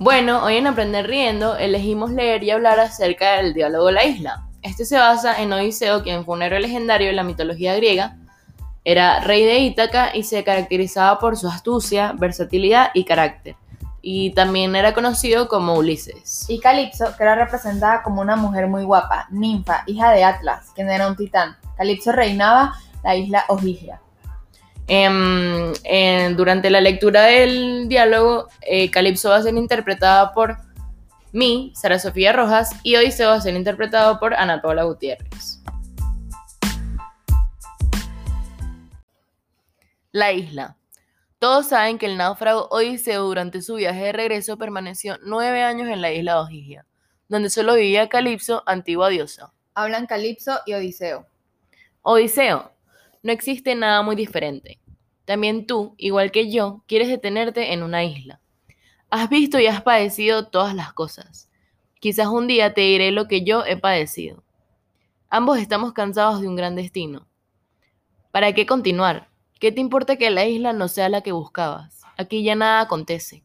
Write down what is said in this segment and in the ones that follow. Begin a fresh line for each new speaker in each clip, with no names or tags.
Bueno, hoy en Aprender Riendo elegimos leer y hablar acerca del diálogo de la isla. Este se basa en Odiseo, quien fue un héroe legendario de la mitología griega. Era rey de Ítaca y se caracterizaba por su astucia, versatilidad y carácter. Y también era conocido como Ulises.
Y Calipso, que era representada como una mujer muy guapa, ninfa, hija de Atlas, quien era un titán. Calipso reinaba la isla Ogygia.
Em, en- durante la lectura del diálogo, eh, Calipso va a ser interpretada por mí, Sara Sofía Rojas, y Odiseo va a ser interpretado por Ana Paula Gutiérrez. La isla. Todos saben que el náufrago Odiseo durante su viaje de regreso permaneció nueve años en la isla de Ogygia, donde solo vivía Calipso, antigua diosa.
Hablan Calipso y Odiseo.
Odiseo, no existe nada muy diferente. También tú, igual que yo, quieres detenerte en una isla. Has visto y has padecido todas las cosas. Quizás un día te diré lo que yo he padecido. Ambos estamos cansados de un gran destino. ¿Para qué continuar? ¿Qué te importa que la isla no sea la que buscabas? Aquí ya nada acontece.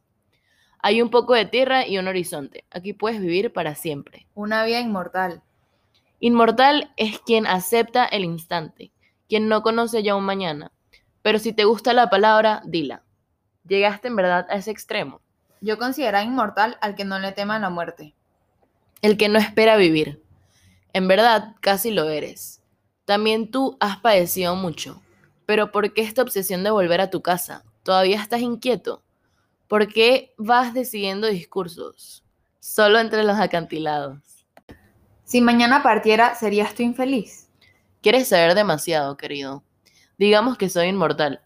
Hay un poco de tierra y un horizonte. Aquí puedes vivir para siempre.
Una vida inmortal.
Inmortal es quien acepta el instante, quien no conoce ya un mañana. Pero si te gusta la palabra, dila. Llegaste en verdad a ese extremo.
Yo considero inmortal al que no le tema la muerte.
El que no espera vivir. En verdad, casi lo eres. También tú has padecido mucho. Pero ¿por qué esta obsesión de volver a tu casa? ¿Todavía estás inquieto? ¿Por qué vas decidiendo discursos? Solo entre los acantilados.
Si mañana partiera, ¿serías tú infeliz?
Quieres saber demasiado, querido. Digamos que soy inmortal,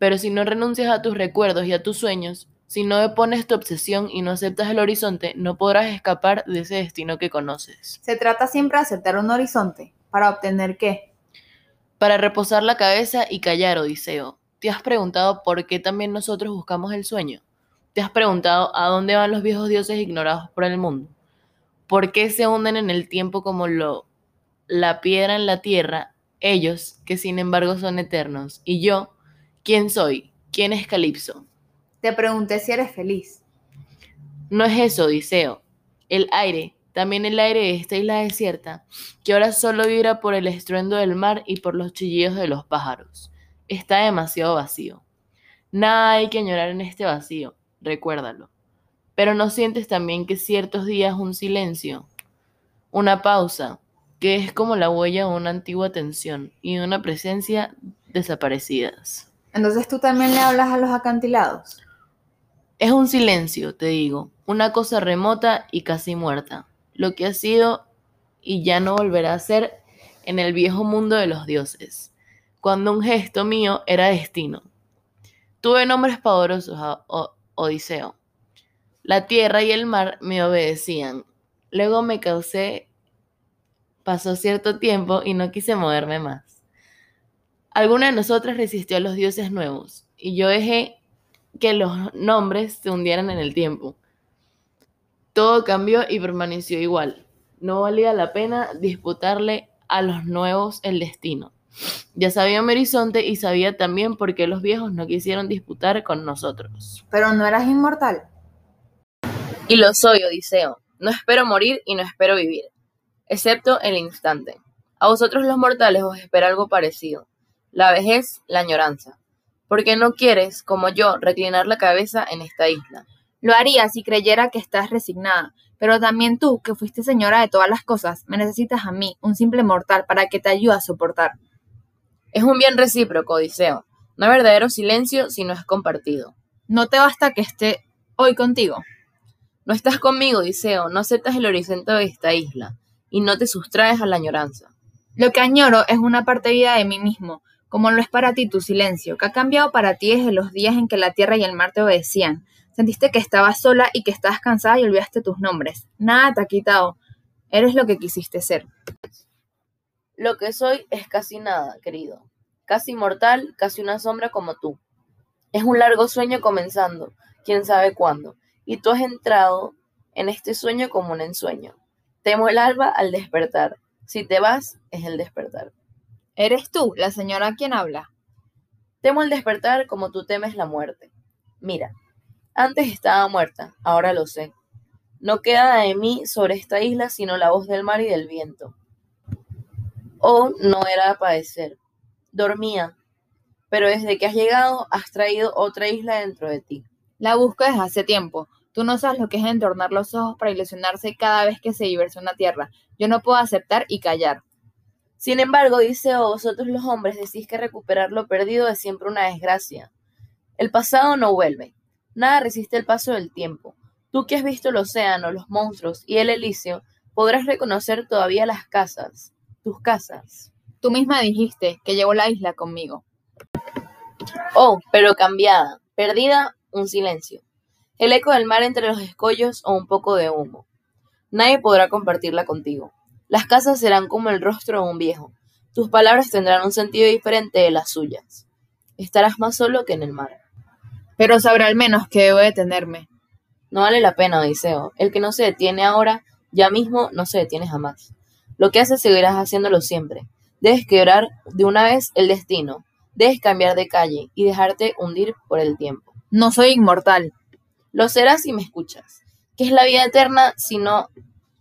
pero si no renuncias a tus recuerdos y a tus sueños, si no depones tu obsesión y no aceptas el horizonte, no podrás escapar de ese destino que conoces.
Se trata siempre de aceptar un horizonte. ¿Para obtener qué?
Para reposar la cabeza y callar, Odiseo, ¿te has preguntado por qué también nosotros buscamos el sueño? ¿Te has preguntado a dónde van los viejos dioses ignorados por el mundo? ¿Por qué se hunden en el tiempo como lo la piedra en la tierra, ellos que sin embargo son eternos? Y yo, ¿quién soy? ¿Quién es Calipso?
Te pregunté si eres feliz.
No es eso, Odiseo. El aire, también el aire de esta isla desierta, que ahora solo vibra por el estruendo del mar y por los chillidos de los pájaros, está demasiado vacío. Nada hay que añorar en este vacío, recuérdalo. Pero no sientes también que ciertos días un silencio, una pausa, que es como la huella de una antigua tensión y de una presencia desaparecidas.
Entonces tú también le hablas a los acantilados.
Es un silencio, te digo, una cosa remota y casi muerta, lo que ha sido y ya no volverá a ser en el viejo mundo de los dioses, cuando un gesto mío era destino. Tuve nombres a O- Odiseo. La tierra y el mar me obedecían. Luego me causé, pasó cierto tiempo y no quise moverme más. Alguna de nosotras resistió a los dioses nuevos y yo dejé que los nombres se hundieran en el tiempo. Todo cambió y permaneció igual. No valía la pena disputarle a los nuevos el destino. Ya sabía mi horizonte y sabía también por qué los viejos no quisieron disputar con nosotros.
Pero no eras inmortal.
Y lo soy, Odiseo. No espero morir y no espero vivir, excepto el instante. A vosotros los mortales os espera algo parecido. La vejez, la añoranza. Porque no quieres, como yo, reclinar la cabeza en esta isla.
Lo haría si creyera que estás resignada. Pero también tú, que fuiste señora de todas las cosas, me necesitas a mí, un simple mortal, para que te ayude a soportar.
Es un bien recíproco, Odiseo. No hay verdadero silencio si no es compartido.
No te basta que esté hoy contigo.
No estás conmigo, Odiseo, no aceptas el horizonte de esta isla, y no te sustraes a la añoranza.
Lo que añoro es una parte vida de mí mismo, como lo es para ti tu silencio, que ha cambiado para ti desde los días en que la tierra y el mar te obedecían. Sentiste que estabas sola y que estabas cansada y olvidaste tus nombres. Nada te ha quitado. Eres lo que quisiste ser.
Lo que soy es casi nada, querido. Casi mortal, casi una sombra como tú. Es un largo sueño comenzando, quién sabe cuándo, y tú has entrado en este sueño como un ensueño. Temo el alba al despertar. Si te vas, es el despertar.
Eres tú, la señora quien habla.
Temo el despertar como tú temes la muerte. Mira, Antes estaba muerta, ahora lo sé. No queda de mí sobre esta isla sino la voz del mar y del viento. Oh, no era a padecer. Dormía, pero desde que has llegado has traído otra isla dentro de ti.
La busco desde hace tiempo. Tú no sabes lo que es entornar los ojos para ilusionarse cada vez que se diversa una tierra. Yo no puedo aceptar y callar.
Sin embargo, dice oh, vosotros los hombres decís que recuperar lo perdido es siempre una desgracia. El pasado no vuelve. Nada resiste el paso del tiempo. Tú que has visto el océano, los monstruos y el Elíseo, podrás reconocer todavía las casas, tus casas.
Tú misma dijiste que llegó la isla conmigo.
Oh, pero cambiada, perdida, un silencio. El eco del mar entre los escollos o un poco de humo. Nadie podrá compartirla contigo. Las casas serán como el rostro de un viejo. Tus palabras tendrán un sentido diferente de las suyas. Estarás más solo que en el mar.
Pero sabré al menos que debo detenerme.
No vale la pena, Odiseo. El que no se detiene ahora, ya mismo no se detiene jamás. Lo que haces seguirás haciéndolo siempre. Debes quebrar de una vez el destino. Debes cambiar de calle y dejarte hundir por el tiempo.
No soy inmortal.
Lo serás si me escuchas. ¿Qué es la vida eterna sino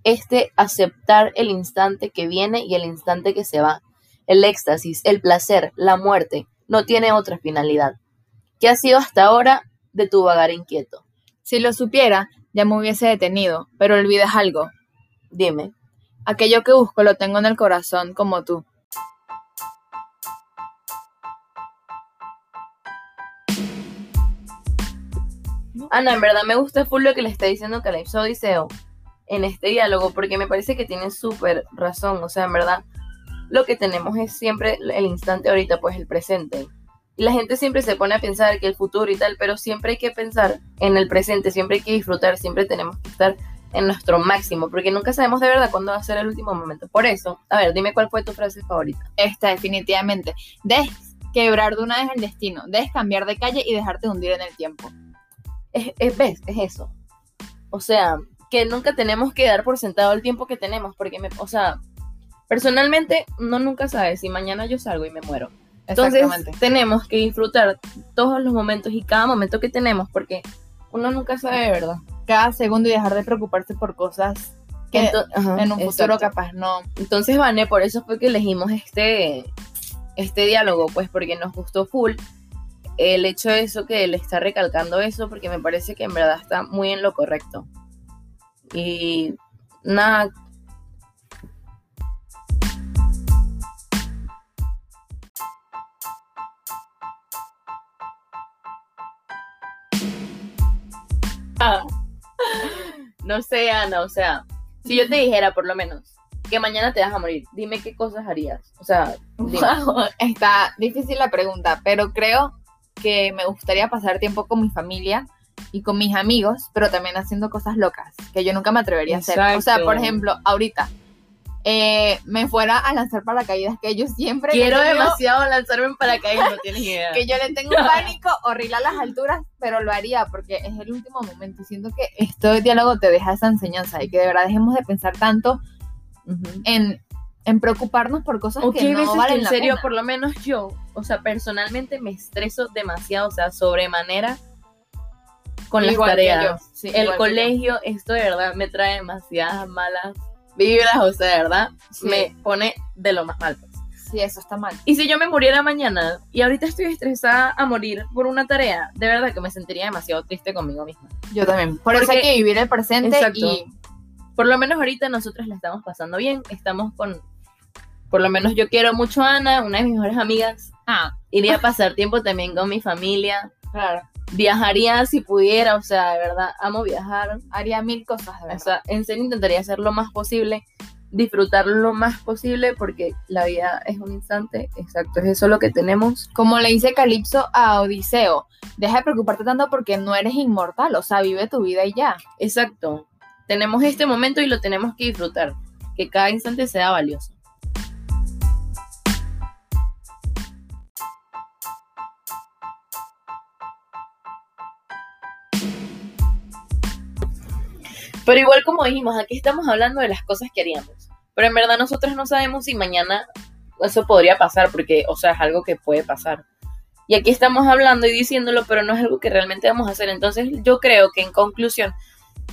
este aceptar el instante que viene y el instante que se va? El éxtasis, el placer, la muerte, no tiene otra finalidad. ¿Qué ha sido hasta ahora de tu vagar inquieto?
Si lo supiera, ya me hubiese detenido, pero olvidas algo.
Dime.
Aquello que busco lo tengo en el corazón, como tú.
Ana, en verdad me gusta full lo que le está diciendo Calypso Odiseo en este diálogo, porque me parece que tiene súper razón. O sea, en verdad, lo que tenemos es siempre el instante ahorita, pues el presente. Y la gente siempre se pone a pensar que el futuro y tal, pero siempre hay que pensar en el presente, siempre hay que disfrutar, siempre tenemos que estar en nuestro máximo, porque nunca sabemos de verdad cuándo va a ser el último momento. Por eso, a ver, dime cuál fue tu frase favorita.
Esta, definitivamente. Debes quebrar de una vez el destino, debes cambiar de calle y dejarte hundir en el tiempo.
Es, es, ¿Ves? Es eso. O sea, que nunca tenemos que dar por sentado el tiempo que tenemos, porque, me, o sea, personalmente, no nunca sabes si mañana yo salgo y me muero. Entonces, tenemos que disfrutar todos los momentos y cada momento que tenemos, porque uno nunca sabe de verdad.
Cada segundo y dejar de preocuparse por cosas que en un futuro capaz no.
Entonces, Vane, por eso fue que elegimos este, este diálogo, pues porque nos gustó full el hecho de eso que él está recalcando eso, porque me parece que en verdad está muy en lo correcto. Y nada. No sé, Ana, o sea, si yo te dijera por lo menos que mañana te vas a morir, dime qué cosas harías. O sea,
está difícil la pregunta, pero creo que me gustaría pasar tiempo con mi familia y con mis amigos, pero también haciendo cosas locas que yo nunca me atrevería a hacer. O sea, por ejemplo, ahorita eh, me fuera a lanzar paracaídas que yo siempre
quiero demasiado lanzarme en paracaídas, no tienes idea.
que yo le tengo un pánico horrible a las alturas, pero lo haría porque es el último momento. Siento que este diálogo te deja esa enseñanza y que de verdad dejemos de pensar tanto en en preocuparnos por cosas que no valen
en serio, por lo menos yo, o sea, personalmente me estreso demasiado, o sea, sobremanera con las tareas. el colegio, esto de verdad me trae demasiadas malas vibras, o sea, de verdad, me pone de lo más mal. Pues.
Sí, eso está mal.
Y si yo me muriera mañana y ahorita estoy estresada a morir por una tarea, de verdad que me sentiría demasiado triste conmigo misma.
Yo también. Por eso hay que vivir el presente y
por lo menos ahorita nosotros la estamos pasando bien, estamos con por lo menos yo quiero mucho a Ana, una de mis mejores amigas. Ah. Iría a pasar tiempo también con mi familia.
Claro.
Viajaría si pudiera, o sea, de verdad, amo viajar.
Haría mil cosas, de verdad.
O sea, en serio intentaría hacer lo más posible, disfrutarlo lo más posible, porque la vida es un instante, exacto, es eso lo que tenemos.
Como le dice Calipso a Odiseo, deja de preocuparte tanto porque no eres inmortal, o sea, vive tu vida y ya.
Exacto. Tenemos este momento y lo tenemos que disfrutar, que cada instante sea valioso. Pero igual como dijimos, aquí estamos hablando de las cosas que haríamos. Pero en verdad nosotros no sabemos si mañana eso podría pasar, porque, o sea, es algo que puede pasar. Y aquí estamos hablando y diciéndolo, pero no es algo que realmente vamos a hacer. Entonces yo creo que en conclusión,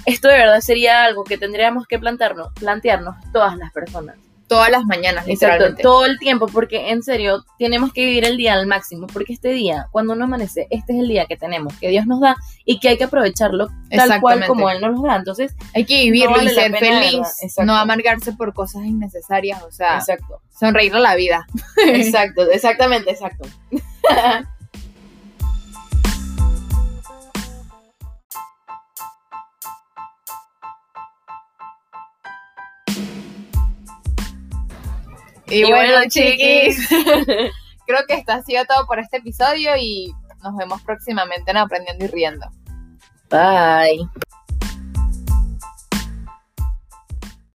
esto de verdad sería algo que tendríamos que plantearnos, plantearnos todas las personas.
Todas las mañanas,
Exacto,
literalmente.
todo el tiempo, porque en serio tenemos que vivir el día al máximo, porque este día, cuando uno amanece, este es el día que tenemos, que Dios nos da y que hay que aprovecharlo tal cual como Él nos lo da. Entonces,
Hay que vivirlo
No vale
y ser feliz, no amargarse por cosas innecesarias, o sea,
exacto,
sonreír a la vida.
exacto, exactamente, exacto.
Y, bueno, chiquis, creo que esto ha sido todo por este episodio y nos vemos próximamente en Aprendiendo y Riendo.
Bye.